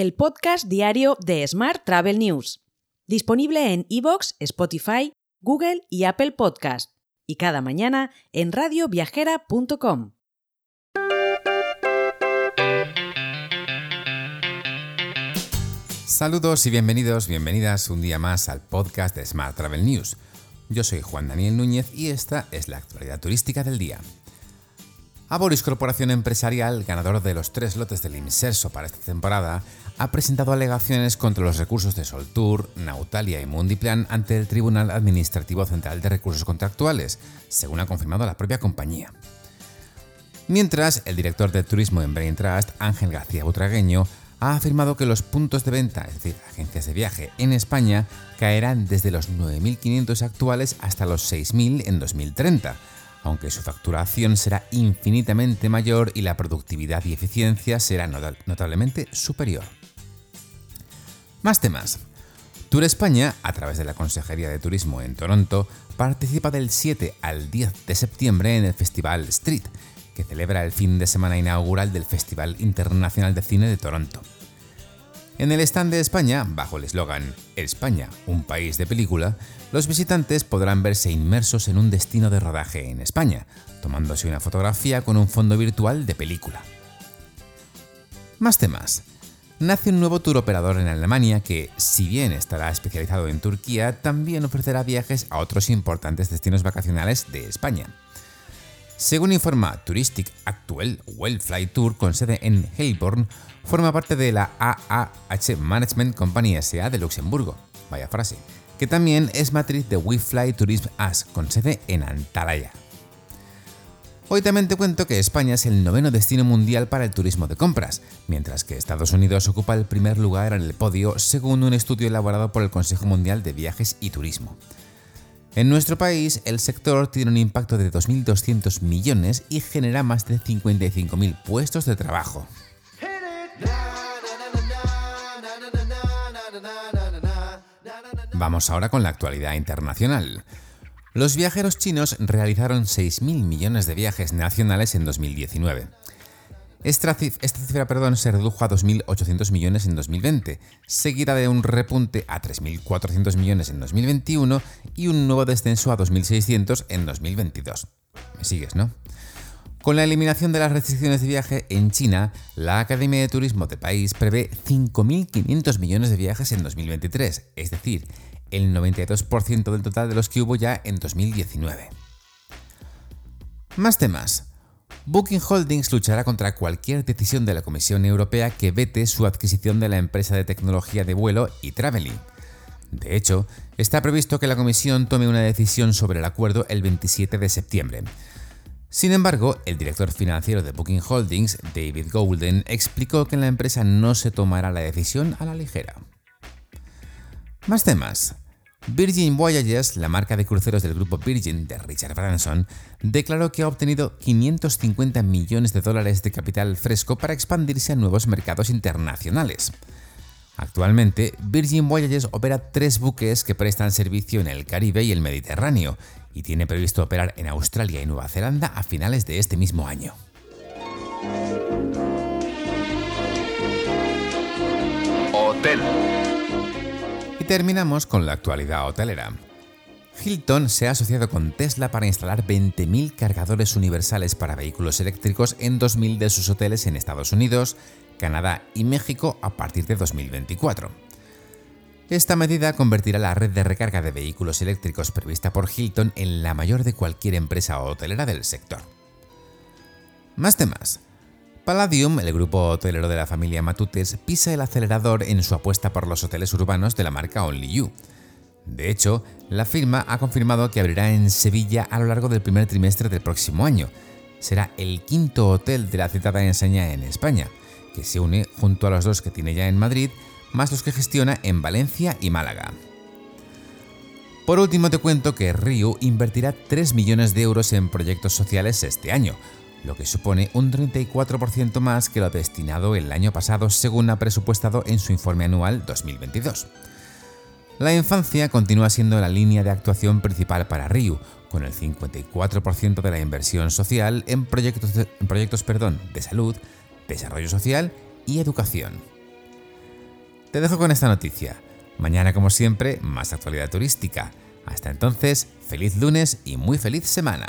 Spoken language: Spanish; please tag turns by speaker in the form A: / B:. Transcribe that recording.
A: el podcast diario de Smart Travel News, disponible en iVoox, Spotify, Google y Apple Podcast, y cada mañana en radioviajera.com.
B: Saludos y bienvenidos, bienvenidas un día más al podcast de Smart Travel News. Yo soy Juan Daniel Núñez y esta es la actualidad turística del día. Aboris Corporación Empresarial, ganador de los tres lotes del Inserso para esta temporada, ha presentado alegaciones contra los recursos de Soltour, Nautalia y Mundiplan ante el Tribunal Administrativo Central de Recursos Contractuales, según ha confirmado la propia compañía. Mientras, el director de turismo en Brain Trust, Ángel García Butragueño, ha afirmado que los puntos de venta, es decir, agencias de viaje en España, caerán desde los 9.500 actuales hasta los 6.000 en 2030 aunque su facturación será infinitamente mayor y la productividad y eficiencia será notablemente superior. Más temas. Tour España, a través de la Consejería de Turismo en Toronto, participa del 7 al 10 de septiembre en el Festival Street, que celebra el fin de semana inaugural del Festival Internacional de Cine de Toronto. En el stand de España, bajo el eslogan España, un país de película, los visitantes podrán verse inmersos en un destino de rodaje en España, tomándose una fotografía con un fondo virtual de película. Más temas. Nace un nuevo tour operador en Alemania que, si bien estará especializado en Turquía, también ofrecerá viajes a otros importantes destinos vacacionales de España. Según informa Touristic Actual, Wellfly Tour con sede en Heilbronn forma parte de la AAH Management Company SA de Luxemburgo, vaya frase, que también es matriz de WeFly Tourism AS con sede en Antalya. Hoy también te cuento que España es el noveno destino mundial para el turismo de compras, mientras que Estados Unidos ocupa el primer lugar en el podio según un estudio elaborado por el Consejo Mundial de Viajes y Turismo. En nuestro país, el sector tiene un impacto de 2.200 millones y genera más de 55.000 puestos de trabajo. Vamos ahora con la actualidad internacional. Los viajeros chinos realizaron 6.000 millones de viajes nacionales en 2019. Esta cifra perdón, se redujo a 2.800 millones en 2020, seguida de un repunte a 3.400 millones en 2021 y un nuevo descenso a 2.600 en 2022. ¿Me sigues, no? Con la eliminación de las restricciones de viaje en China, la Academia de Turismo de país prevé 5.500 millones de viajes en 2023, es decir, el 92% del total de los que hubo ya en 2019. Más temas. Booking Holdings luchará contra cualquier decisión de la Comisión Europea que vete su adquisición de la empresa de tecnología de vuelo y Traveling. De hecho, está previsto que la Comisión tome una decisión sobre el acuerdo el 27 de septiembre. Sin embargo, el director financiero de Booking Holdings, David Golden, explicó que la empresa no se tomará la decisión a la ligera. Más temas. Virgin Voyages, la marca de cruceros del grupo Virgin de Richard Branson, declaró que ha obtenido 550 millones de dólares de capital fresco para expandirse a nuevos mercados internacionales. Actualmente, Virgin Voyages opera tres buques que prestan servicio en el Caribe y el Mediterráneo, y tiene previsto operar en Australia y Nueva Zelanda a finales de este mismo año. Hotel terminamos con la actualidad hotelera. Hilton se ha asociado con Tesla para instalar 20.000 cargadores universales para vehículos eléctricos en 2.000 de sus hoteles en Estados Unidos, Canadá y México a partir de 2024. Esta medida convertirá la red de recarga de vehículos eléctricos prevista por Hilton en la mayor de cualquier empresa hotelera del sector. Más temas. Palladium, el grupo hotelero de la familia Matutes, pisa el acelerador en su apuesta por los hoteles urbanos de la marca Only You. De hecho, la firma ha confirmado que abrirá en Sevilla a lo largo del primer trimestre del próximo año. Será el quinto hotel de la citada enseña en España, que se une junto a los dos que tiene ya en Madrid, más los que gestiona en Valencia y Málaga. Por último te cuento que Ryu invertirá 3 millones de euros en proyectos sociales este año, lo que supone un 34% más que lo destinado el año pasado según ha presupuestado en su informe anual 2022. La infancia continúa siendo la línea de actuación principal para Ryu, con el 54% de la inversión social en proyectos, de, proyectos perdón, de salud, desarrollo social y educación. Te dejo con esta noticia. Mañana, como siempre, más actualidad turística. Hasta entonces, feliz lunes y muy feliz semana.